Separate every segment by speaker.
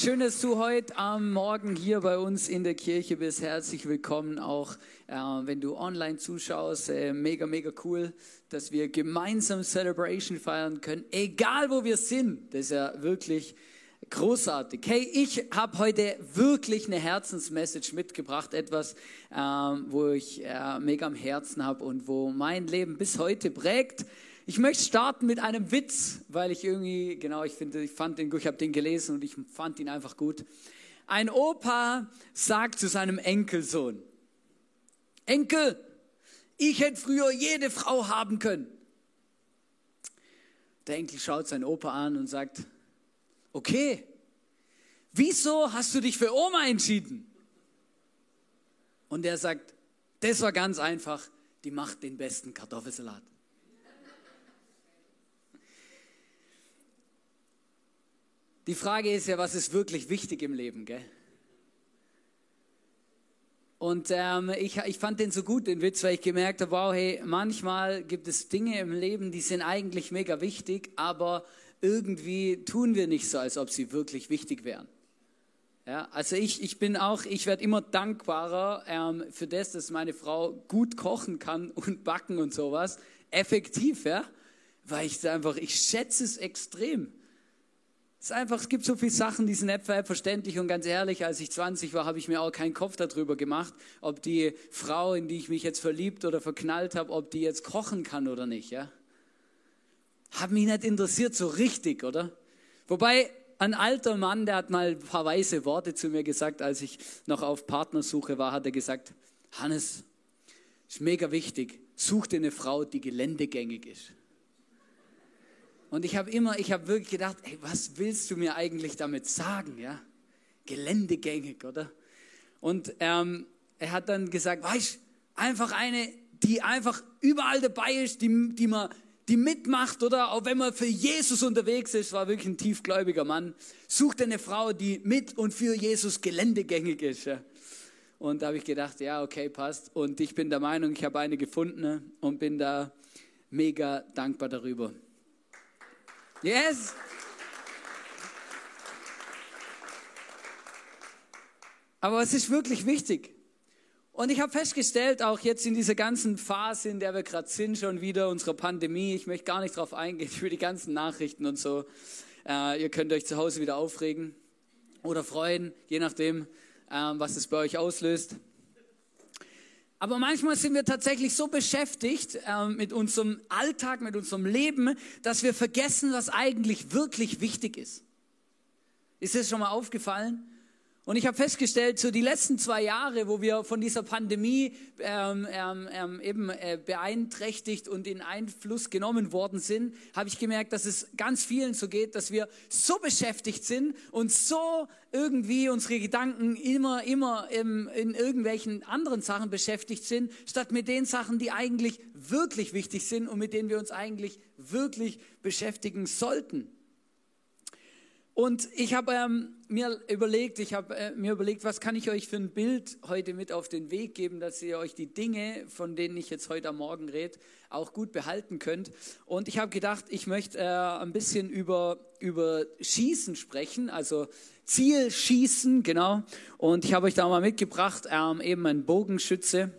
Speaker 1: Schön, dass du heute am Morgen hier bei uns in der Kirche bist. Herzlich willkommen auch, äh, wenn du online zuschaust. Äh, mega, mega cool, dass wir gemeinsam Celebration feiern können, egal wo wir sind. Das ist ja wirklich großartig. Hey, ich habe heute wirklich eine Herzensmessage mitgebracht, etwas, äh, wo ich äh, mega am Herzen habe und wo mein Leben bis heute prägt. Ich möchte starten mit einem Witz, weil ich irgendwie, genau, ich finde, ich fand den, ich habe den gelesen und ich fand ihn einfach gut. Ein Opa sagt zu seinem Enkelsohn, Enkel, ich hätte früher jede Frau haben können. Der Enkel schaut seinen Opa an und sagt, okay, wieso hast du dich für Oma entschieden? Und er sagt, das war ganz einfach, die macht den besten Kartoffelsalat. Die Frage ist ja, was ist wirklich wichtig im Leben, gell? Und ähm, ich, ich fand den so gut, den Witz, weil ich gemerkt habe, wow, hey, manchmal gibt es Dinge im Leben, die sind eigentlich mega wichtig, aber irgendwie tun wir nicht so, als ob sie wirklich wichtig wären. Ja, also ich, ich bin auch, ich werde immer dankbarer ähm, für das, dass meine Frau gut kochen kann und backen und sowas. Effektiv, ja. Weil ich einfach, ich schätze es extrem. Es einfach, es gibt so viele Sachen, die sind verständlich und ganz ehrlich, als ich 20 war, habe ich mir auch keinen Kopf darüber gemacht, ob die Frau, in die ich mich jetzt verliebt oder verknallt habe, ob die jetzt kochen kann oder nicht, ja. Hat mich nicht interessiert so richtig, oder? Wobei ein alter Mann, der hat mal ein paar weise Worte zu mir gesagt, als ich noch auf Partnersuche war, hat er gesagt, Hannes, ist mega wichtig, such dir eine Frau, die geländegängig ist. Und ich habe immer, ich habe wirklich gedacht, ey, was willst du mir eigentlich damit sagen, ja? Geländegängig, oder? Und ähm, er hat dann gesagt, weißt, einfach eine, die einfach überall dabei ist, die, die man, die mitmacht, oder? Auch wenn man für Jesus unterwegs ist, war wirklich ein tiefgläubiger Mann. Sucht eine Frau, die mit und für Jesus geländegängig ist. Ja? Und da habe ich gedacht, ja, okay, passt. Und ich bin der Meinung, ich habe eine gefunden ne? und bin da mega dankbar darüber. Yes. Aber es ist wirklich wichtig. Und ich habe festgestellt, auch jetzt in dieser ganzen Phase, in der wir gerade sind, schon wieder unserer Pandemie, ich möchte gar nicht darauf eingehen, für die ganzen Nachrichten und so. Äh, ihr könnt euch zu Hause wieder aufregen oder freuen, je nachdem, äh, was es bei euch auslöst. Aber manchmal sind wir tatsächlich so beschäftigt äh, mit unserem Alltag, mit unserem Leben, dass wir vergessen, was eigentlich wirklich wichtig ist. Ist das schon mal aufgefallen? Und ich habe festgestellt, so die letzten zwei Jahre, wo wir von dieser Pandemie ähm, ähm, ähm, eben äh, beeinträchtigt und in Einfluss genommen worden sind, habe ich gemerkt, dass es ganz vielen so geht, dass wir so beschäftigt sind und so irgendwie unsere Gedanken immer, immer in, in irgendwelchen anderen Sachen beschäftigt sind, statt mit den Sachen, die eigentlich wirklich wichtig sind und mit denen wir uns eigentlich wirklich beschäftigen sollten. Und ich habe ähm, mir überlegt, ich habe äh, mir überlegt, was kann ich euch für ein Bild heute mit auf den Weg geben, dass ihr euch die Dinge, von denen ich jetzt heute am Morgen rede, auch gut behalten könnt. Und ich habe gedacht, ich möchte äh, ein bisschen über, über Schießen sprechen, also Zielschießen, genau. Und ich habe euch da mal mitgebracht, ähm, eben ein Bogenschütze.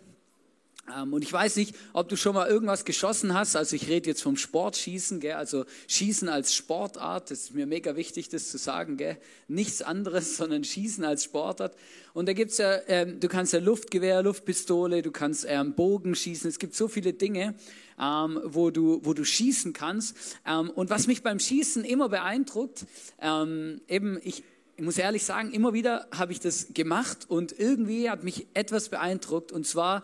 Speaker 1: Ähm, und ich weiß nicht, ob du schon mal irgendwas geschossen hast. Also ich rede jetzt vom Sportschießen, gell? also Schießen als Sportart. Das ist mir mega wichtig, das zu sagen. Gell? Nichts anderes, sondern Schießen als Sportart. Und da gibt's ja, ähm, du kannst ja Luftgewehr, Luftpistole, du kannst ähm, Bogen schießen. Es gibt so viele Dinge, ähm, wo, du, wo du schießen kannst. Ähm, und was mich beim Schießen immer beeindruckt, ähm, eben ich, ich muss ehrlich sagen, immer wieder habe ich das gemacht und irgendwie hat mich etwas beeindruckt. Und zwar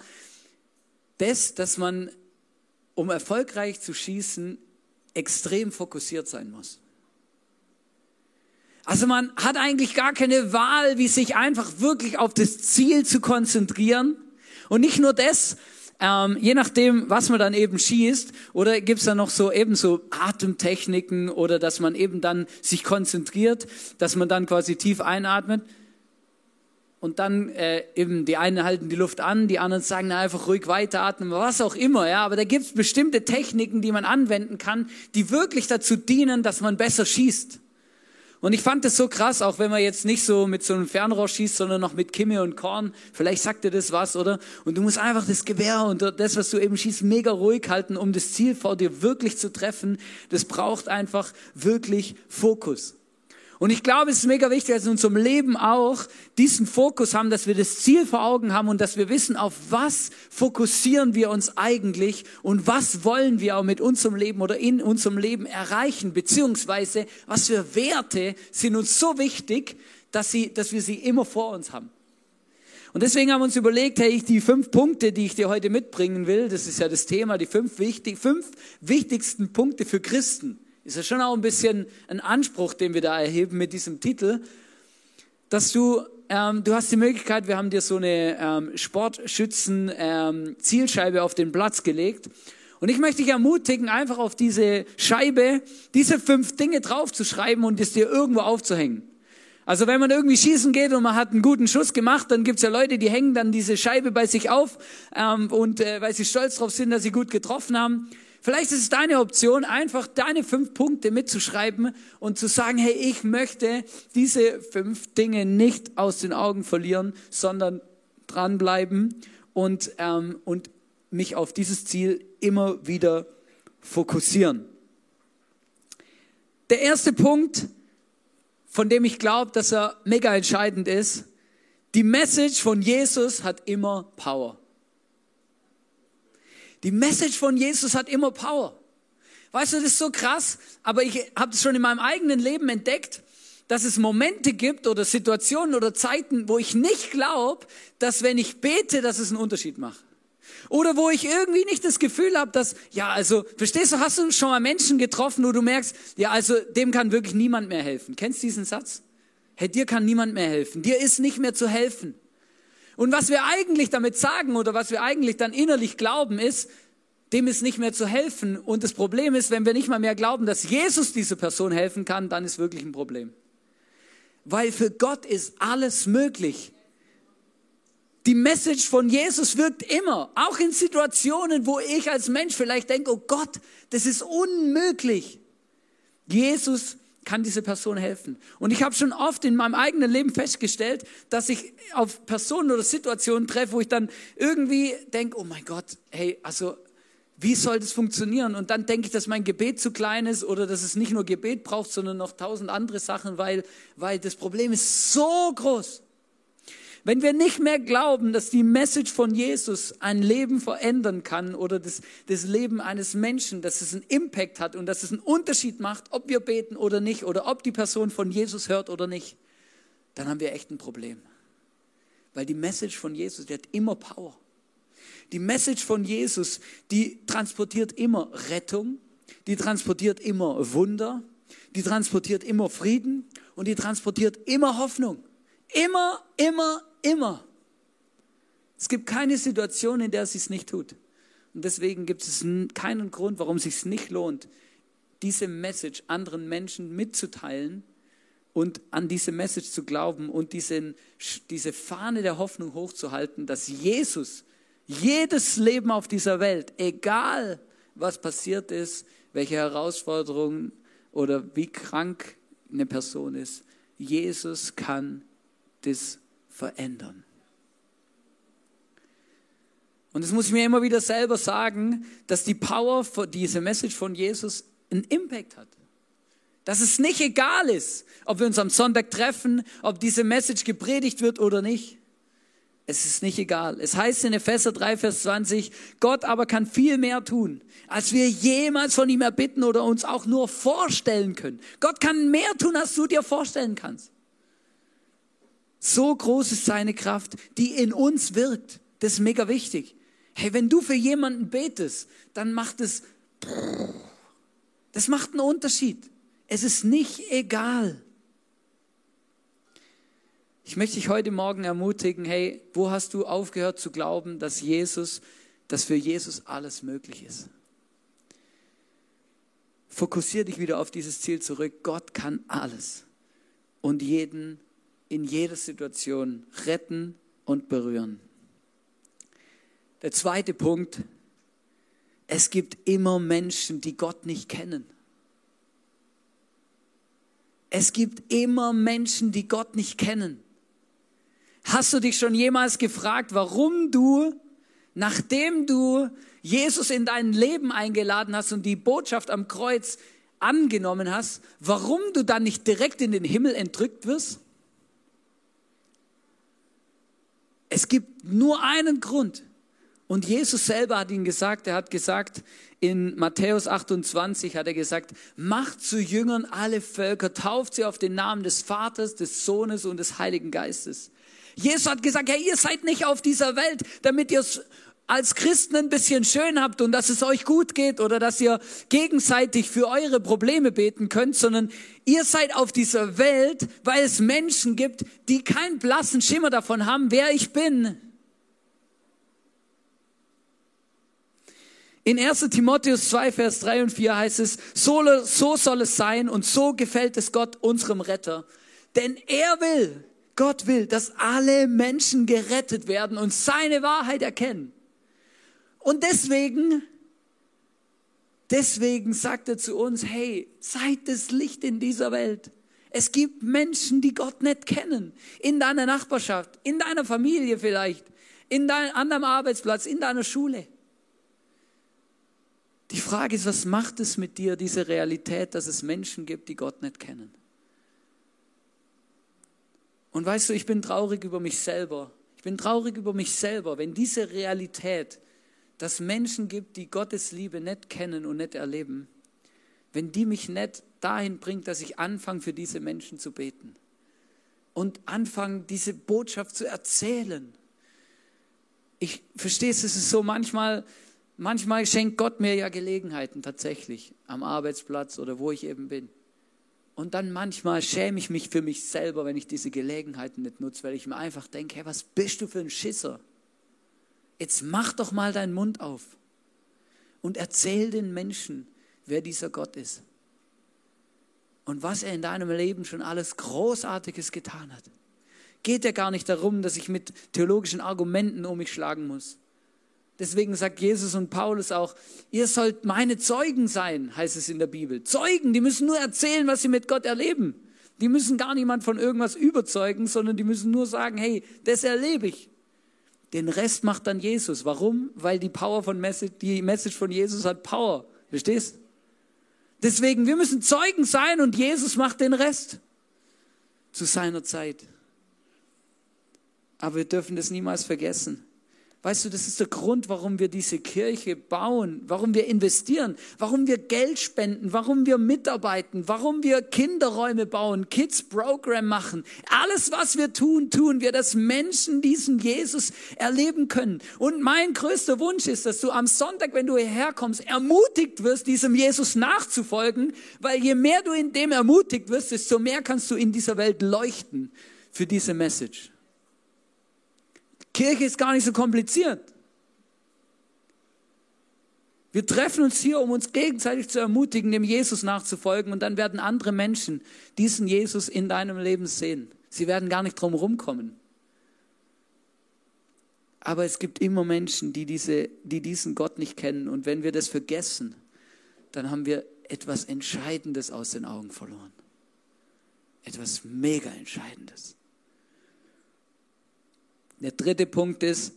Speaker 1: das, dass man, um erfolgreich zu schießen, extrem fokussiert sein muss. Also man hat eigentlich gar keine Wahl, wie sich einfach wirklich auf das Ziel zu konzentrieren. Und nicht nur das, ähm, je nachdem, was man dann eben schießt, oder gibt es dann noch so eben so Atemtechniken oder dass man eben dann sich konzentriert, dass man dann quasi tief einatmet und dann äh, eben die einen halten die Luft an, die anderen sagen na, einfach ruhig weiteratmen, was auch immer, ja. Aber da gibt es bestimmte Techniken, die man anwenden kann, die wirklich dazu dienen, dass man besser schießt. Und ich fand das so krass, auch wenn man jetzt nicht so mit so einem Fernrohr schießt, sondern noch mit Kimme und Korn. Vielleicht sagt dir das was, oder? Und du musst einfach das Gewehr und das, was du eben schießt, mega ruhig halten, um das Ziel vor dir wirklich zu treffen. Das braucht einfach wirklich Fokus. Und ich glaube, es ist mega wichtig, dass wir in unserem Leben auch diesen Fokus haben, dass wir das Ziel vor Augen haben und dass wir wissen, auf was fokussieren wir uns eigentlich und was wollen wir auch mit unserem Leben oder in unserem Leben erreichen, beziehungsweise was für Werte sind uns so wichtig, dass, sie, dass wir sie immer vor uns haben. Und deswegen haben wir uns überlegt, hey, die fünf Punkte, die ich dir heute mitbringen will, das ist ja das Thema, die fünf, wichtig, fünf wichtigsten Punkte für Christen ist ja schon auch ein bisschen ein Anspruch, den wir da erheben mit diesem Titel, dass du, ähm, du hast die Möglichkeit, wir haben dir so eine ähm, Sportschützen-Zielscheibe ähm, auf den Platz gelegt. Und ich möchte dich ermutigen, einfach auf diese Scheibe diese fünf Dinge draufzuschreiben und es dir irgendwo aufzuhängen. Also wenn man irgendwie schießen geht und man hat einen guten Schuss gemacht, dann gibt's ja Leute, die hängen dann diese Scheibe bei sich auf ähm, und äh, weil sie stolz drauf sind, dass sie gut getroffen haben. Vielleicht ist es deine Option, einfach deine fünf Punkte mitzuschreiben und zu sagen, hey, ich möchte diese fünf Dinge nicht aus den Augen verlieren, sondern dranbleiben und, ähm, und mich auf dieses Ziel immer wieder fokussieren. Der erste Punkt, von dem ich glaube, dass er mega entscheidend ist, die Message von Jesus hat immer Power. Die Message von Jesus hat immer Power. Weißt du, das ist so krass, aber ich habe es schon in meinem eigenen Leben entdeckt, dass es Momente gibt oder Situationen oder Zeiten, wo ich nicht glaube, dass wenn ich bete, dass es einen Unterschied macht. Oder wo ich irgendwie nicht das Gefühl habe, dass, ja, also, verstehst du, hast du schon mal Menschen getroffen, wo du merkst, ja, also, dem kann wirklich niemand mehr helfen. Kennst du diesen Satz? Hey, dir kann niemand mehr helfen. Dir ist nicht mehr zu helfen. Und was wir eigentlich damit sagen oder was wir eigentlich dann innerlich glauben ist, dem ist nicht mehr zu helfen. Und das Problem ist, wenn wir nicht mal mehr glauben, dass Jesus diese Person helfen kann, dann ist wirklich ein Problem. Weil für Gott ist alles möglich. Die Message von Jesus wirkt immer, auch in Situationen, wo ich als Mensch vielleicht denke, oh Gott, das ist unmöglich. Jesus kann diese Person helfen. Und ich habe schon oft in meinem eigenen Leben festgestellt, dass ich auf Personen oder Situationen treffe, wo ich dann irgendwie denke, oh mein Gott, hey, also wie soll das funktionieren? Und dann denke ich, dass mein Gebet zu klein ist oder dass es nicht nur Gebet braucht, sondern noch tausend andere Sachen, weil, weil das Problem ist so groß. Wenn wir nicht mehr glauben, dass die Message von Jesus ein Leben verändern kann oder das, das Leben eines Menschen, dass es einen Impact hat und dass es einen Unterschied macht, ob wir beten oder nicht oder ob die Person von Jesus hört oder nicht, dann haben wir echt ein Problem. Weil die Message von Jesus, die hat immer Power. Die Message von Jesus, die transportiert immer Rettung, die transportiert immer Wunder, die transportiert immer Frieden und die transportiert immer Hoffnung. Immer, immer, Immer. Es gibt keine Situation, in der es sich nicht tut. Und deswegen gibt es keinen Grund, warum es sich nicht lohnt, diese Message anderen Menschen mitzuteilen und an diese Message zu glauben und diesen, diese Fahne der Hoffnung hochzuhalten, dass Jesus jedes Leben auf dieser Welt, egal was passiert ist, welche Herausforderungen oder wie krank eine Person ist, Jesus kann das verändern. Und das muss ich mir immer wieder selber sagen, dass die Power diese Message von Jesus einen Impact hat. Dass es nicht egal ist, ob wir uns am Sonntag treffen, ob diese Message gepredigt wird oder nicht. Es ist nicht egal. Es heißt in Epheser 3, Vers 20, Gott aber kann viel mehr tun, als wir jemals von ihm erbitten oder uns auch nur vorstellen können. Gott kann mehr tun, als du dir vorstellen kannst. So groß ist seine Kraft, die in uns wirkt. Das ist mega wichtig. Hey, wenn du für jemanden betest, dann macht es, das macht einen Unterschied. Es ist nicht egal. Ich möchte dich heute Morgen ermutigen, hey, wo hast du aufgehört zu glauben, dass Jesus dass für Jesus alles möglich ist. Fokussiere dich wieder auf dieses Ziel zurück. Gott kann alles und jeden in jeder Situation retten und berühren. Der zweite Punkt, es gibt immer Menschen, die Gott nicht kennen. Es gibt immer Menschen, die Gott nicht kennen. Hast du dich schon jemals gefragt, warum du, nachdem du Jesus in dein Leben eingeladen hast und die Botschaft am Kreuz angenommen hast, warum du dann nicht direkt in den Himmel entrückt wirst? Es gibt nur einen Grund. Und Jesus selber hat ihn gesagt, er hat gesagt, in Matthäus 28 hat er gesagt, macht zu Jüngern alle Völker, tauft sie auf den Namen des Vaters, des Sohnes und des Heiligen Geistes. Jesus hat gesagt, ja, ihr seid nicht auf dieser Welt, damit ihr als Christen ein bisschen schön habt und dass es euch gut geht oder dass ihr gegenseitig für eure Probleme beten könnt, sondern ihr seid auf dieser Welt, weil es Menschen gibt, die keinen blassen Schimmer davon haben, wer ich bin. In 1 Timotheus 2, Vers 3 und 4 heißt es, so, so soll es sein und so gefällt es Gott, unserem Retter. Denn er will, Gott will, dass alle Menschen gerettet werden und seine Wahrheit erkennen. Und deswegen, deswegen sagt er zu uns, hey, seid das Licht in dieser Welt. Es gibt Menschen, die Gott nicht kennen. In deiner Nachbarschaft, in deiner Familie vielleicht, in deinem, an deinem Arbeitsplatz, in deiner Schule. Die Frage ist, was macht es mit dir, diese Realität, dass es Menschen gibt, die Gott nicht kennen? Und weißt du, ich bin traurig über mich selber. Ich bin traurig über mich selber, wenn diese Realität dass Menschen gibt, die Gottes Liebe nicht kennen und nicht erleben, wenn die mich nicht dahin bringt, dass ich anfange, für diese Menschen zu beten und anfange, diese Botschaft zu erzählen. Ich verstehe es, es ist so manchmal, manchmal schenkt Gott mir ja Gelegenheiten tatsächlich am Arbeitsplatz oder wo ich eben bin. Und dann manchmal schäme ich mich für mich selber, wenn ich diese Gelegenheiten nicht nutze, weil ich mir einfach denke, hey, was bist du für ein Schisser? Jetzt mach doch mal deinen Mund auf und erzähl den Menschen, wer dieser Gott ist und was er in deinem Leben schon alles Großartiges getan hat. Geht ja gar nicht darum, dass ich mit theologischen Argumenten um mich schlagen muss. Deswegen sagt Jesus und Paulus auch, ihr sollt meine Zeugen sein, heißt es in der Bibel. Zeugen, die müssen nur erzählen, was sie mit Gott erleben. Die müssen gar niemand von irgendwas überzeugen, sondern die müssen nur sagen, hey, das erlebe ich. Den Rest macht dann Jesus. Warum? Weil die Power von Message, die Message von Jesus hat Power. Verstehst? Deswegen, wir müssen Zeugen sein und Jesus macht den Rest zu seiner Zeit. Aber wir dürfen das niemals vergessen. Weißt du, das ist der Grund, warum wir diese Kirche bauen, warum wir investieren, warum wir Geld spenden, warum wir mitarbeiten, warum wir Kinderräume bauen, Kids Program machen. Alles, was wir tun, tun wir, dass Menschen diesen Jesus erleben können. Und mein größter Wunsch ist, dass du am Sonntag, wenn du hierher kommst, ermutigt wirst, diesem Jesus nachzufolgen, weil je mehr du in dem ermutigt wirst, desto mehr kannst du in dieser Welt leuchten für diese Message. Kirche ist gar nicht so kompliziert. Wir treffen uns hier, um uns gegenseitig zu ermutigen, dem Jesus nachzufolgen und dann werden andere Menschen diesen Jesus in deinem Leben sehen. Sie werden gar nicht drum rumkommen. Aber es gibt immer Menschen, die, diese, die diesen Gott nicht kennen. Und wenn wir das vergessen, dann haben wir etwas Entscheidendes aus den Augen verloren. Etwas mega Entscheidendes. Der dritte Punkt ist,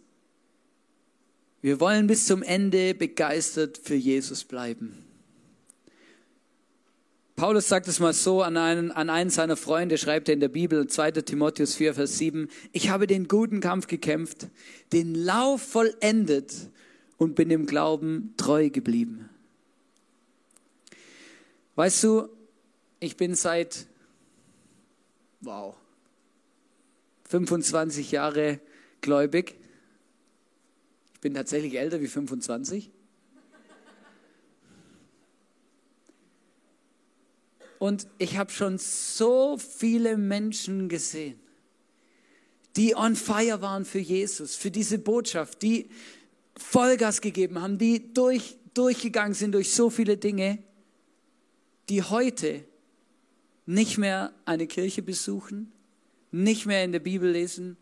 Speaker 1: wir wollen bis zum Ende begeistert für Jesus bleiben. Paulus sagt es mal so an einen, an einen seiner Freunde, schreibt er in der Bibel, 2. Timotheus 4, Vers 7, ich habe den guten Kampf gekämpft, den Lauf vollendet und bin im Glauben treu geblieben. Weißt du, ich bin seit, wow, 25 Jahre gläubig. Ich bin tatsächlich älter wie 25. Und ich habe schon so viele Menschen gesehen, die on fire waren für Jesus, für diese Botschaft, die Vollgas gegeben haben, die durch, durchgegangen sind durch so viele Dinge, die heute nicht mehr eine Kirche besuchen, nicht mehr in der Bibel lesen,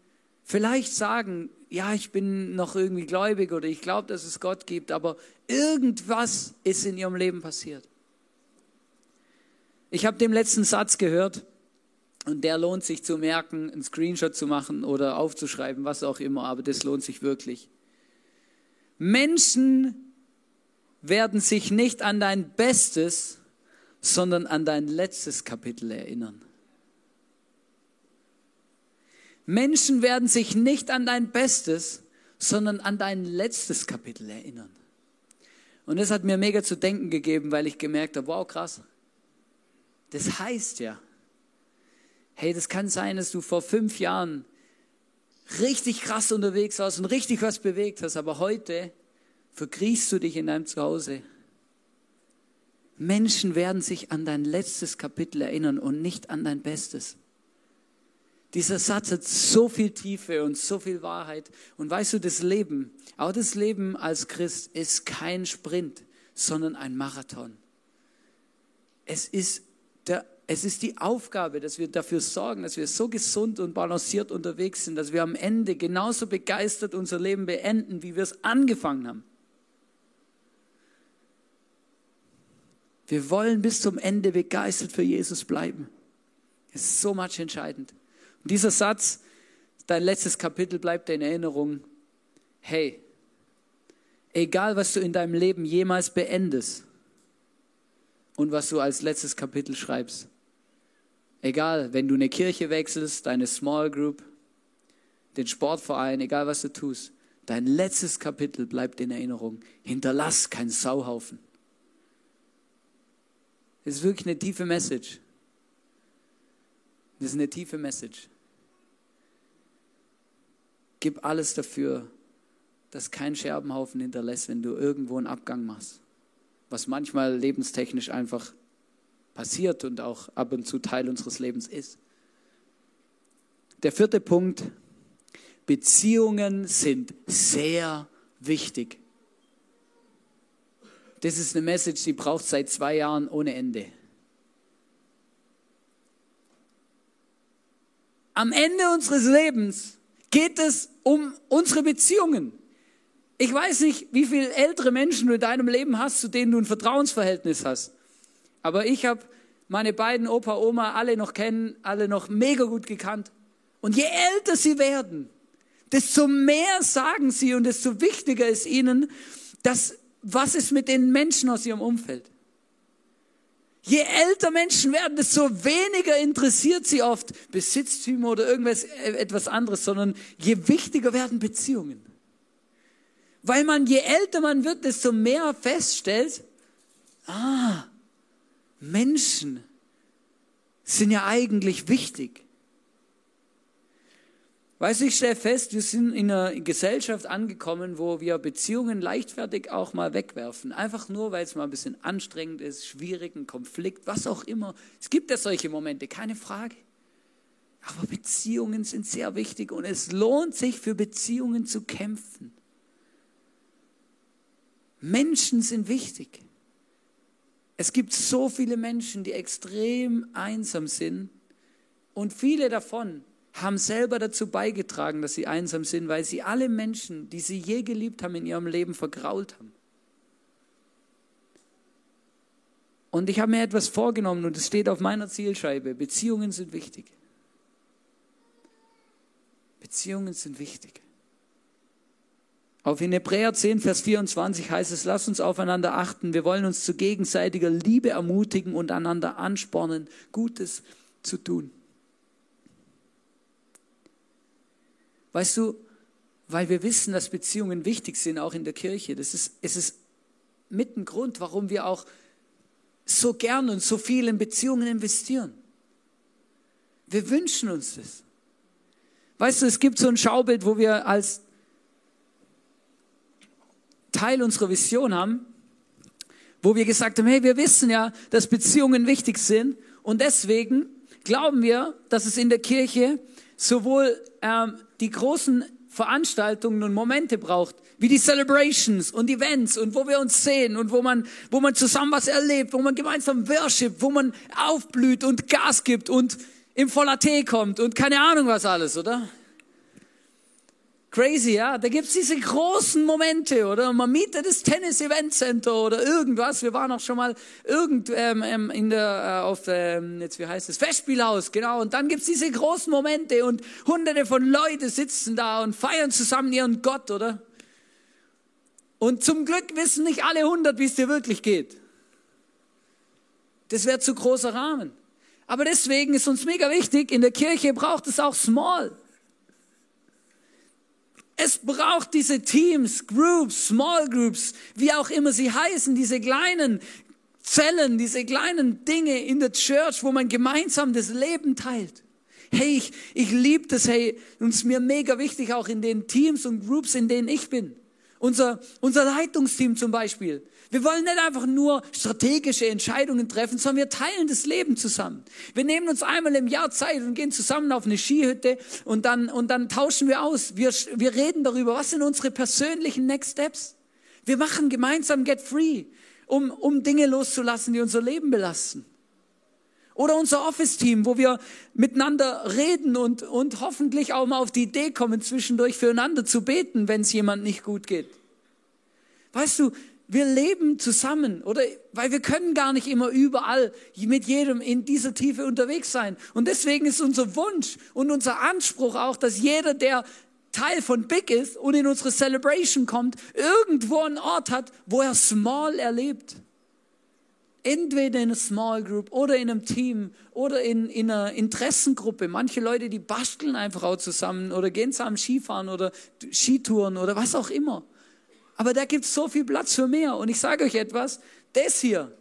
Speaker 1: vielleicht sagen, ja, ich bin noch irgendwie gläubig oder ich glaube, dass es Gott gibt, aber irgendwas ist in ihrem Leben passiert. Ich habe den letzten Satz gehört und der lohnt sich zu merken, einen Screenshot zu machen oder aufzuschreiben, was auch immer, aber das lohnt sich wirklich. Menschen werden sich nicht an dein Bestes, sondern an dein letztes Kapitel erinnern. Menschen werden sich nicht an dein Bestes, sondern an dein letztes Kapitel erinnern. Und das hat mir mega zu denken gegeben, weil ich gemerkt habe, wow, krass. Das heißt ja, hey, das kann sein, dass du vor fünf Jahren richtig krass unterwegs warst und richtig was bewegt hast, aber heute verkriechst du dich in deinem Zuhause. Menschen werden sich an dein letztes Kapitel erinnern und nicht an dein Bestes. Dieser Satz hat so viel Tiefe und so viel Wahrheit. Und weißt du, das Leben, auch das Leben als Christ ist kein Sprint, sondern ein Marathon. Es ist, der, es ist die Aufgabe, dass wir dafür sorgen, dass wir so gesund und balanciert unterwegs sind, dass wir am Ende genauso begeistert unser Leben beenden, wie wir es angefangen haben. Wir wollen bis zum Ende begeistert für Jesus bleiben. Es ist so much entscheidend. Dieser Satz, dein letztes Kapitel bleibt in Erinnerung. Hey, egal was du in deinem Leben jemals beendest und was du als letztes Kapitel schreibst, egal, wenn du eine Kirche wechselst, deine Small Group, den Sportverein, egal was du tust, dein letztes Kapitel bleibt in Erinnerung. Hinterlass keinen Sauhaufen. Das ist wirklich eine tiefe Message. Das ist eine tiefe Message. Gib alles dafür, dass kein Scherbenhaufen hinterlässt, wenn du irgendwo einen Abgang machst. Was manchmal lebenstechnisch einfach passiert und auch ab und zu Teil unseres Lebens ist. Der vierte Punkt, Beziehungen sind sehr wichtig. Das ist eine Message, die braucht seit zwei Jahren ohne Ende. Am Ende unseres Lebens geht es um unsere Beziehungen. Ich weiß nicht, wie viele ältere Menschen du in deinem Leben hast, zu denen du ein Vertrauensverhältnis hast. Aber ich habe meine beiden Opa, Oma alle noch kennen, alle noch mega gut gekannt. Und je älter sie werden, desto mehr sagen sie und desto wichtiger ist ihnen, dass, was ist mit den Menschen aus ihrem Umfeld? Je älter Menschen werden, desto weniger interessiert sie oft Besitztümer oder irgendwas äh, etwas anderes, sondern je wichtiger werden Beziehungen. Weil man, je älter man wird, desto mehr feststellt, ah, Menschen sind ja eigentlich wichtig. Weißt du, ich stelle fest, wir sind in einer Gesellschaft angekommen, wo wir Beziehungen leichtfertig auch mal wegwerfen. Einfach nur, weil es mal ein bisschen anstrengend ist, schwierig, ein Konflikt, was auch immer. Es gibt ja solche Momente, keine Frage. Aber Beziehungen sind sehr wichtig und es lohnt sich für Beziehungen zu kämpfen. Menschen sind wichtig. Es gibt so viele Menschen, die extrem einsam sind und viele davon haben selber dazu beigetragen, dass sie einsam sind, weil sie alle Menschen, die sie je geliebt haben, in ihrem Leben vergrault haben. Und ich habe mir etwas vorgenommen und es steht auf meiner Zielscheibe. Beziehungen sind wichtig. Beziehungen sind wichtig. Auf in Hebräer 10, Vers 24 heißt es, lasst uns aufeinander achten. Wir wollen uns zu gegenseitiger Liebe ermutigen und einander anspornen, Gutes zu tun. Weißt du, weil wir wissen, dass Beziehungen wichtig sind, auch in der Kirche. Das ist, es ist mit ein Grund, warum wir auch so gern und so viel in Beziehungen investieren. Wir wünschen uns das. Weißt du, es gibt so ein Schaubild, wo wir als Teil unserer Vision haben, wo wir gesagt haben, hey, wir wissen ja, dass Beziehungen wichtig sind und deswegen glauben wir, dass es in der Kirche sowohl ähm, die großen Veranstaltungen und Momente braucht, wie die Celebrations und Events und wo wir uns sehen und wo man, wo man zusammen was erlebt, wo man gemeinsam worship, wo man aufblüht und Gas gibt und im voller Tee kommt und keine Ahnung was alles, oder? Crazy, ja. Da gibt's diese großen Momente, oder? Man mietet das Tennis Event Center oder irgendwas. Wir waren auch schon mal irgend ähm, ähm, in der äh, auf ähm, jetzt wie heißt es Festspielhaus, genau. Und dann gibt's diese großen Momente und Hunderte von Leute sitzen da und feiern zusammen ihren Gott, oder? Und zum Glück wissen nicht alle hundert, wie es dir wirklich geht. Das wäre zu großer Rahmen. Aber deswegen ist uns mega wichtig, in der Kirche braucht es auch Small. Es braucht diese Teams, Groups, Small Groups, wie auch immer sie heißen, diese kleinen Zellen, diese kleinen Dinge in der Church, wo man gemeinsam das Leben teilt. Hey, ich, ich liebe das, hey, und es ist mir mega wichtig, auch in den Teams und Groups, in denen ich bin. Unser, unser Leitungsteam zum Beispiel. Wir wollen nicht einfach nur strategische Entscheidungen treffen, sondern wir teilen das Leben zusammen. Wir nehmen uns einmal im Jahr Zeit und gehen zusammen auf eine Skihütte und dann, und dann tauschen wir aus. Wir, wir reden darüber, was sind unsere persönlichen Next Steps. Wir machen gemeinsam Get Free, um, um Dinge loszulassen, die unser Leben belasten. Oder unser Office-Team, wo wir miteinander reden und, und hoffentlich auch mal auf die Idee kommen, zwischendurch füreinander zu beten, wenn es jemand nicht gut geht. Weißt du, wir leben zusammen, oder? Weil wir können gar nicht immer überall mit jedem in dieser Tiefe unterwegs sein. Und deswegen ist unser Wunsch und unser Anspruch auch, dass jeder, der Teil von Big ist und in unsere Celebration kommt, irgendwo einen Ort hat, wo er small erlebt. Entweder in einer Small Group oder in einem Team oder in, in einer Interessengruppe. Manche Leute, die basteln einfach auch zusammen oder gehen zusammen Skifahren oder Skitouren oder was auch immer. Aber da gibt es so viel Platz für mehr. Und ich sage euch etwas, das hier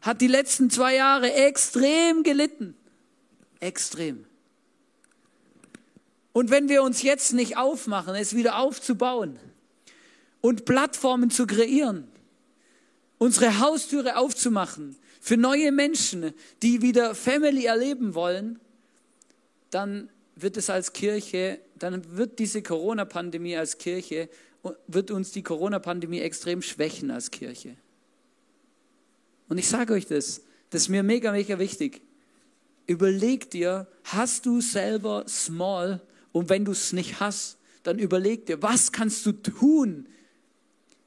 Speaker 1: hat die letzten zwei Jahre extrem gelitten. Extrem. Und wenn wir uns jetzt nicht aufmachen, es wieder aufzubauen und Plattformen zu kreieren, unsere Haustüre aufzumachen für neue Menschen, die wieder Family erleben wollen, dann wird es als Kirche, dann wird diese Corona-Pandemie als Kirche wird uns die Corona-Pandemie extrem schwächen als Kirche. Und ich sage euch das, das ist mir mega, mega wichtig. Überleg dir, hast du selber Small? Und wenn du es nicht hast, dann überleg dir, was kannst du tun?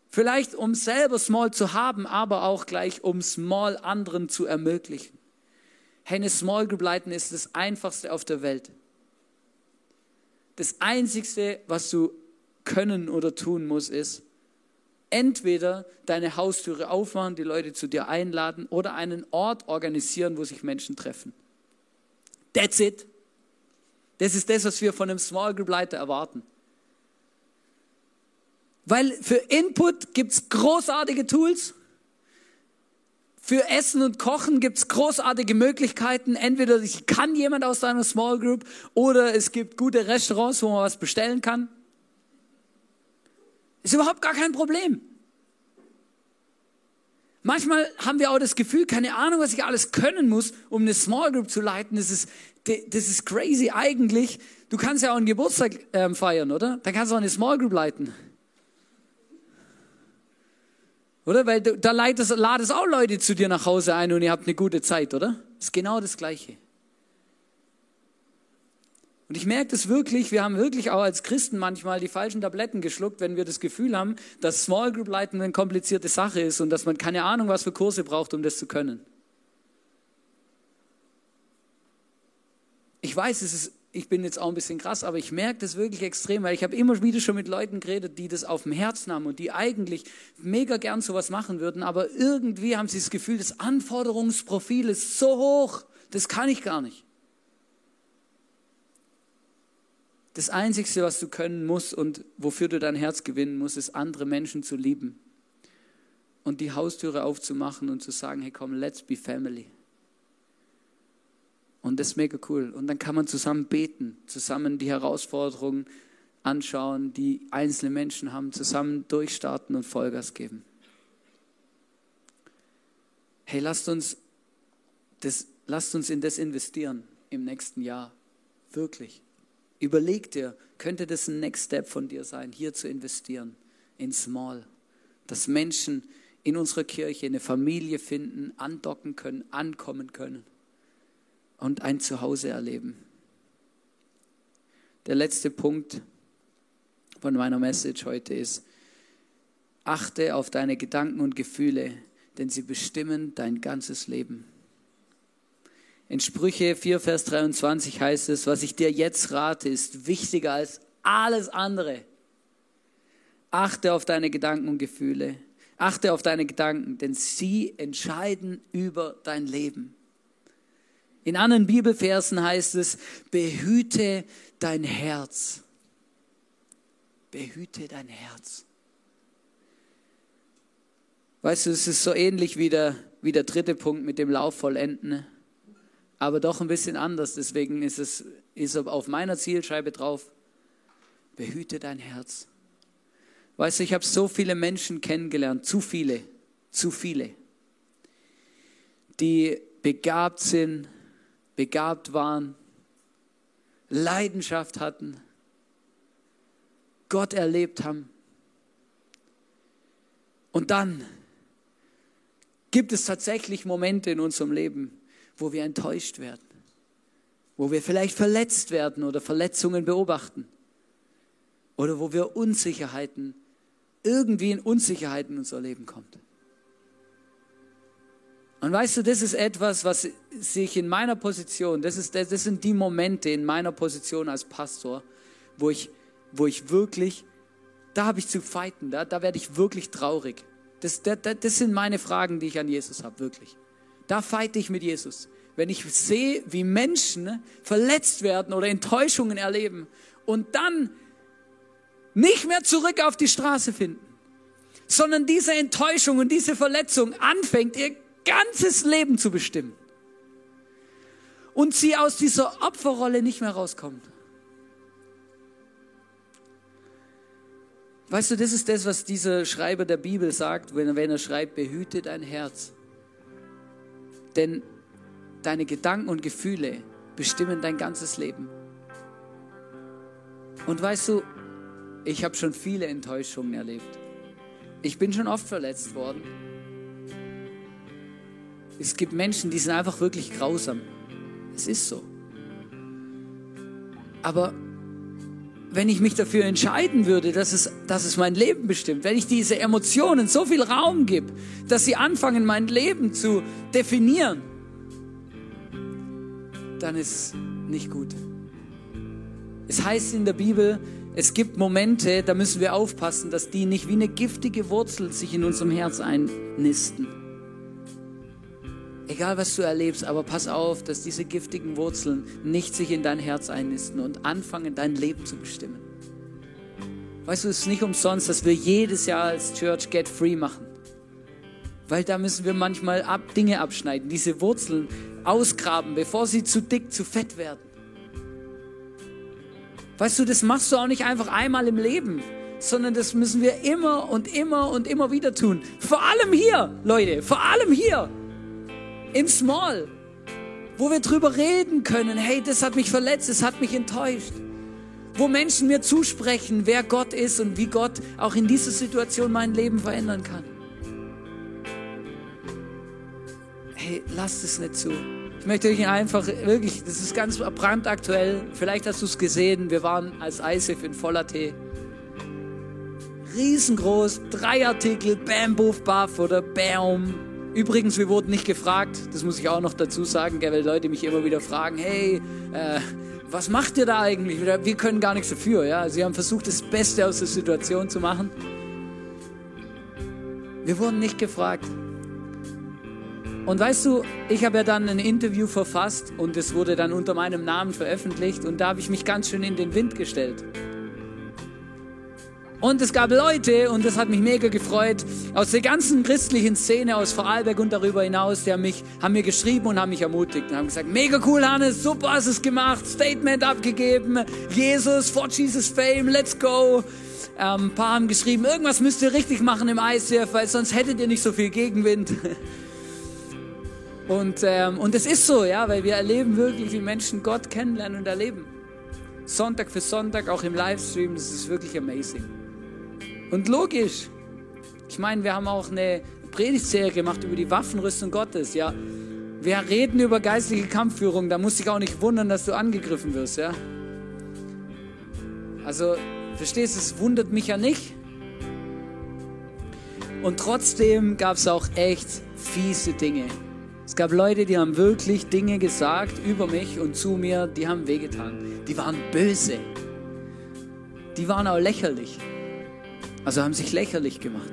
Speaker 1: Vielleicht um selber Small zu haben, aber auch gleich um Small anderen zu ermöglichen. Hey, eine Small Group leiten ist das einfachste auf der Welt. Das einzigste, was du können oder tun muss, ist, entweder deine Haustüre aufmachen, die Leute zu dir einladen oder einen Ort organisieren, wo sich Menschen treffen. That's it. Das ist das, was wir von einem Small Group Leiter erwarten. Weil für Input gibt es großartige Tools. Für Essen und Kochen gibt es großartige Möglichkeiten. Entweder kann jemand aus deiner Small Group oder es gibt gute Restaurants, wo man was bestellen kann. Ist überhaupt gar kein Problem. Manchmal haben wir auch das Gefühl, keine Ahnung, was ich alles können muss, um eine Small Group zu leiten. Das ist, das ist crazy eigentlich. Du kannst ja auch einen Geburtstag ähm, feiern, oder? Dann kannst du auch eine Small Group leiten. Oder? Weil da ladest, ladest auch Leute zu dir nach Hause ein und ihr habt eine gute Zeit, oder? Ist genau das Gleiche. Und ich merke das wirklich, wir haben wirklich auch als Christen manchmal die falschen Tabletten geschluckt, wenn wir das Gefühl haben, dass Small Group Leiten eine komplizierte Sache ist und dass man keine Ahnung, was für Kurse braucht, um das zu können. Ich weiß, es ist, ich bin jetzt auch ein bisschen krass, aber ich merke das wirklich extrem, weil ich habe immer wieder schon mit Leuten geredet, die das auf dem Herzen haben und die eigentlich mega gern sowas machen würden, aber irgendwie haben sie das Gefühl, das Anforderungsprofil ist so hoch, das kann ich gar nicht. Das Einzige, was du können musst und wofür du dein Herz gewinnen musst, ist, andere Menschen zu lieben. Und die Haustüre aufzumachen und zu sagen, hey komm, let's be family. Und das ist mega cool. Und dann kann man zusammen beten, zusammen die Herausforderungen anschauen, die einzelne Menschen haben, zusammen durchstarten und Vollgas geben. Hey, lasst uns, das, lasst uns in das investieren im nächsten Jahr. Wirklich. Überleg dir, könnte das ein Next Step von dir sein, hier zu investieren, in Small, dass Menschen in unserer Kirche eine Familie finden, andocken können, ankommen können und ein Zuhause erleben. Der letzte Punkt von meiner Message heute ist, achte auf deine Gedanken und Gefühle, denn sie bestimmen dein ganzes Leben. In Sprüche 4, Vers 23 heißt es, was ich dir jetzt rate, ist wichtiger als alles andere. Achte auf deine Gedanken und Gefühle. Achte auf deine Gedanken, denn sie entscheiden über dein Leben. In anderen Bibelversen heißt es, behüte dein Herz. Behüte dein Herz. Weißt du, es ist so ähnlich wie der, wie der dritte Punkt mit dem Lauf vollenden, aber doch ein bisschen anders. Deswegen ist es ist auf meiner Zielscheibe drauf, behüte dein Herz. Weißt du, ich habe so viele Menschen kennengelernt, zu viele, zu viele, die begabt sind, begabt waren, Leidenschaft hatten, Gott erlebt haben. Und dann gibt es tatsächlich Momente in unserem Leben, wo wir enttäuscht werden, wo wir vielleicht verletzt werden oder Verletzungen beobachten oder wo wir Unsicherheiten, irgendwie in Unsicherheiten in unser Leben kommt. Und weißt du, das ist etwas, was sich in meiner Position, das, ist, das sind die Momente in meiner Position als Pastor, wo ich, wo ich wirklich, da habe ich zu fighten, da, da werde ich wirklich traurig. Das, das, das sind meine Fragen, die ich an Jesus habe, wirklich. Da fighte ich mit Jesus. Wenn ich sehe, wie Menschen verletzt werden oder Enttäuschungen erleben und dann nicht mehr zurück auf die Straße finden, sondern diese Enttäuschung und diese Verletzung anfängt, ihr ganzes Leben zu bestimmen. Und sie aus dieser Opferrolle nicht mehr rauskommen. Weißt du, das ist das, was dieser Schreiber der Bibel sagt, wenn er schreibt, behüte dein Herz. Denn deine Gedanken und Gefühle bestimmen dein ganzes Leben. Und weißt du, ich habe schon viele Enttäuschungen erlebt. Ich bin schon oft verletzt worden. Es gibt Menschen, die sind einfach wirklich grausam. Es ist so. Aber wenn ich mich dafür entscheiden würde, dass es, dass es mein Leben bestimmt, wenn ich diese Emotionen so viel Raum gebe, dass sie anfangen, mein Leben zu definieren, dann ist nicht gut. Es heißt in der Bibel, es gibt Momente, da müssen wir aufpassen, dass die nicht wie eine giftige Wurzel sich in unserem Herz einnisten. Egal was du erlebst, aber pass auf, dass diese giftigen Wurzeln nicht sich in dein Herz einnisten und anfangen, dein Leben zu bestimmen. Weißt du, es ist nicht umsonst, dass wir jedes Jahr als Church Get Free machen. Weil da müssen wir manchmal ab, Dinge abschneiden, diese Wurzeln ausgraben, bevor sie zu dick, zu fett werden. Weißt du, das machst du auch nicht einfach einmal im Leben, sondern das müssen wir immer und immer und immer wieder tun. Vor allem hier, Leute, vor allem hier im Small, wo wir drüber reden können, hey, das hat mich verletzt, das hat mich enttäuscht. Wo Menschen mir zusprechen, wer Gott ist und wie Gott auch in dieser Situation mein Leben verändern kann. Hey, lasst es nicht zu. Ich möchte euch einfach wirklich, das ist ganz brandaktuell. Vielleicht hast du es gesehen. Wir waren als ISIF in Voller-T. Riesengroß, drei Artikel, Bam, Buff, Buff oder Bam, Übrigens, wir wurden nicht gefragt, das muss ich auch noch dazu sagen, weil Leute mich immer wieder fragen, hey, äh, was macht ihr da eigentlich? Wir können gar nichts dafür. Ja? Sie haben versucht, das Beste aus der Situation zu machen. Wir wurden nicht gefragt. Und weißt du, ich habe ja dann ein Interview verfasst und es wurde dann unter meinem Namen veröffentlicht und da habe ich mich ganz schön in den Wind gestellt. Und es gab Leute, und das hat mich mega gefreut, aus der ganzen christlichen Szene aus Vorarlberg und darüber hinaus, die haben, mich, haben mir geschrieben und haben mich ermutigt und haben gesagt, mega cool, Hannes, super hast es gemacht, Statement abgegeben, Jesus, for Jesus Fame, let's go. Ähm, ein paar haben geschrieben, irgendwas müsst ihr richtig machen im ICF, weil sonst hättet ihr nicht so viel Gegenwind. Und, ähm, und es ist so, ja, weil wir erleben wirklich, wie Menschen Gott kennenlernen und erleben. Sonntag für Sonntag, auch im Livestream. Das ist wirklich amazing. Und logisch. Ich meine, wir haben auch eine Predigtserie gemacht über die Waffenrüstung Gottes. Ja, wir reden über geistliche Kampfführung. Da muss ich auch nicht wundern, dass du angegriffen wirst. Ja, also verstehst du, es wundert mich ja nicht. Und trotzdem gab es auch echt fiese Dinge. Es gab Leute, die haben wirklich Dinge gesagt über mich und zu mir, die haben wehgetan. Die waren böse. Die waren auch lächerlich. Also haben sich lächerlich gemacht.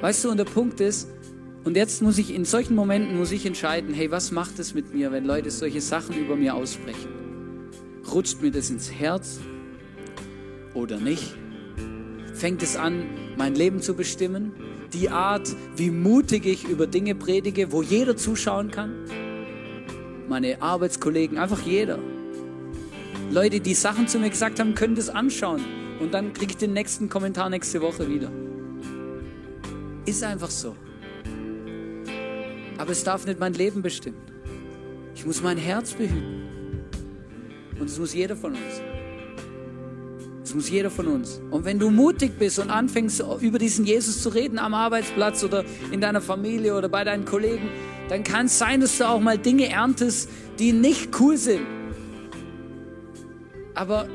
Speaker 1: Weißt du, und der Punkt ist, und jetzt muss ich in solchen Momenten muss ich entscheiden, hey, was macht es mit mir, wenn Leute solche Sachen über mir aussprechen? Rutscht mir das ins Herz oder nicht? Fängt es an, mein Leben zu bestimmen? die Art, wie mutig ich über Dinge predige, wo jeder zuschauen kann. Meine Arbeitskollegen, einfach jeder. Leute, die Sachen zu mir gesagt haben, können das anschauen. Und dann kriege ich den nächsten Kommentar nächste Woche wieder. Ist einfach so. Aber es darf nicht mein Leben bestimmen. Ich muss mein Herz behüten. Und es muss jeder von uns. Das muss jeder von uns. Und wenn du mutig bist und anfängst, über diesen Jesus zu reden am Arbeitsplatz oder in deiner Familie oder bei deinen Kollegen, dann kann es sein, dass du auch mal Dinge erntest, die nicht cool sind. Aber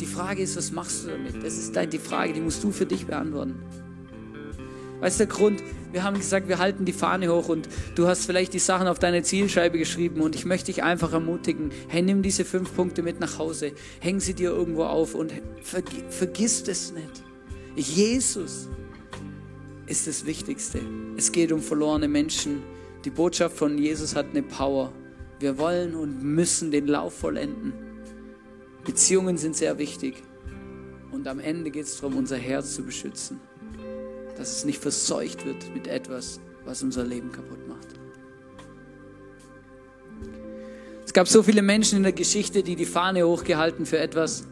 Speaker 1: die Frage ist, was machst du damit? Das ist die Frage, die musst du für dich beantworten. Weißt du, der Grund, wir haben gesagt, wir halten die Fahne hoch und du hast vielleicht die Sachen auf deine Zielscheibe geschrieben und ich möchte dich einfach ermutigen, hey, nimm diese fünf Punkte mit nach Hause, häng sie dir irgendwo auf und verg vergiss es nicht. Jesus ist das Wichtigste. Es geht um verlorene Menschen. Die Botschaft von Jesus hat eine Power. Wir wollen und müssen den Lauf vollenden. Beziehungen sind sehr wichtig. Und am Ende geht es darum, unser Herz zu beschützen dass es nicht verseucht wird mit etwas, was unser Leben kaputt macht. Es gab so viele Menschen in der Geschichte, die die Fahne hochgehalten für etwas,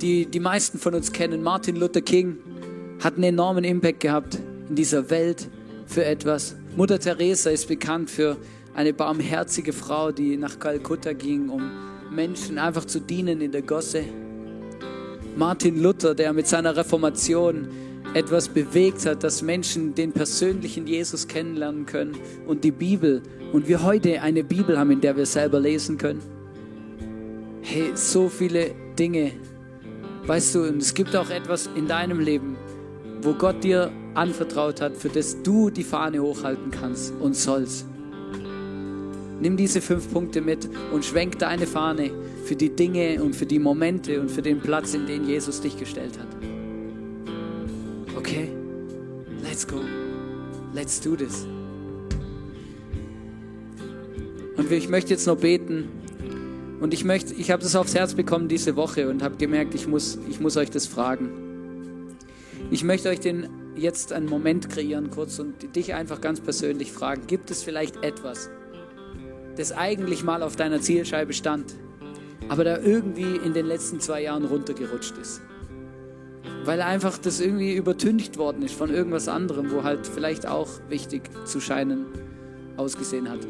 Speaker 1: die die meisten von uns kennen. Martin Luther King hat einen enormen Impact gehabt in dieser Welt für etwas. Mutter Teresa ist bekannt für eine barmherzige Frau, die nach Kalkutta ging, um Menschen einfach zu dienen in der Gosse. Martin Luther, der mit seiner Reformation etwas bewegt hat, dass Menschen den persönlichen Jesus kennenlernen können und die Bibel und wir heute eine Bibel haben, in der wir selber lesen können. Hey, so viele Dinge. Weißt du, und es gibt auch etwas in deinem Leben, wo Gott dir anvertraut hat, für das du die Fahne hochhalten kannst und sollst. Nimm diese fünf Punkte mit und schwenk deine Fahne für die Dinge und für die Momente und für den Platz, in den Jesus dich gestellt hat. Okay, let's go. Let's do this. Und ich möchte jetzt noch beten. Und ich möchte, ich habe das aufs Herz bekommen diese Woche und habe gemerkt, ich muss, ich muss euch das fragen. Ich möchte euch den jetzt einen Moment kreieren kurz und dich einfach ganz persönlich fragen, gibt es vielleicht etwas, das eigentlich mal auf deiner Zielscheibe stand, aber da irgendwie in den letzten zwei Jahren runtergerutscht ist? weil einfach das irgendwie übertüncht worden ist von irgendwas anderem, wo halt vielleicht auch wichtig zu scheinen ausgesehen hat.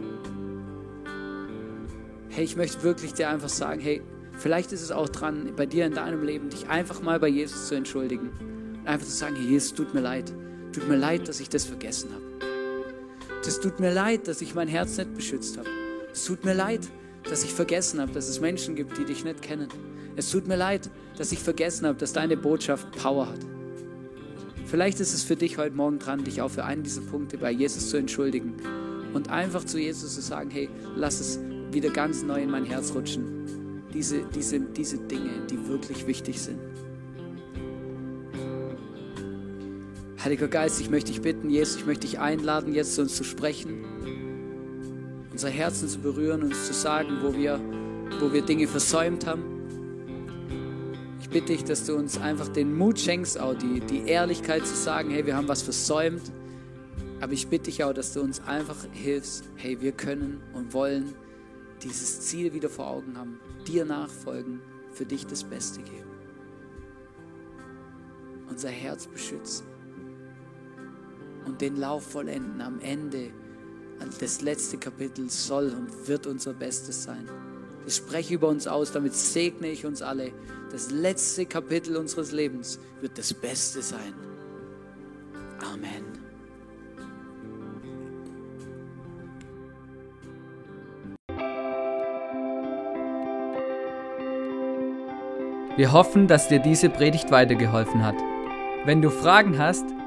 Speaker 1: Hey, ich möchte wirklich dir einfach sagen, hey, vielleicht ist es auch dran, bei dir in deinem Leben, dich einfach mal bei Jesus zu entschuldigen. einfach zu sagen, hey, Jesus, tut mir leid. Tut mir leid, dass ich das vergessen habe. Es tut mir leid, dass ich mein Herz nicht beschützt habe. Es tut mir leid, dass ich vergessen habe, dass es Menschen gibt, die dich nicht kennen. Es tut mir leid, dass ich vergessen habe, dass deine Botschaft Power hat. Vielleicht ist es für dich heute Morgen dran, dich auch für einen dieser Punkte bei Jesus zu entschuldigen und einfach zu Jesus zu sagen, hey, lass es wieder ganz neu in mein Herz rutschen. Diese, diese, diese Dinge, die wirklich wichtig sind. Heiliger Geist, ich möchte dich bitten, Jesus, ich möchte dich einladen, jetzt zu uns zu sprechen, unser Herzen zu berühren, uns zu sagen, wo wir, wo wir Dinge versäumt haben bitte ich, dass du uns einfach den Mut schenkst, auch die, die Ehrlichkeit zu sagen, hey, wir haben was versäumt. Aber ich bitte dich auch, dass du uns einfach hilfst, hey, wir können und wollen dieses Ziel wieder vor Augen haben, dir nachfolgen, für dich das Beste geben. Unser Herz beschützen und den Lauf vollenden am Ende. Das letzte Kapitel soll und wird unser Bestes sein. Das spreche ich über uns aus, damit segne ich uns alle. Das letzte Kapitel unseres Lebens wird das Beste sein. Amen.
Speaker 2: Wir hoffen, dass dir diese Predigt weitergeholfen hat. Wenn du Fragen hast,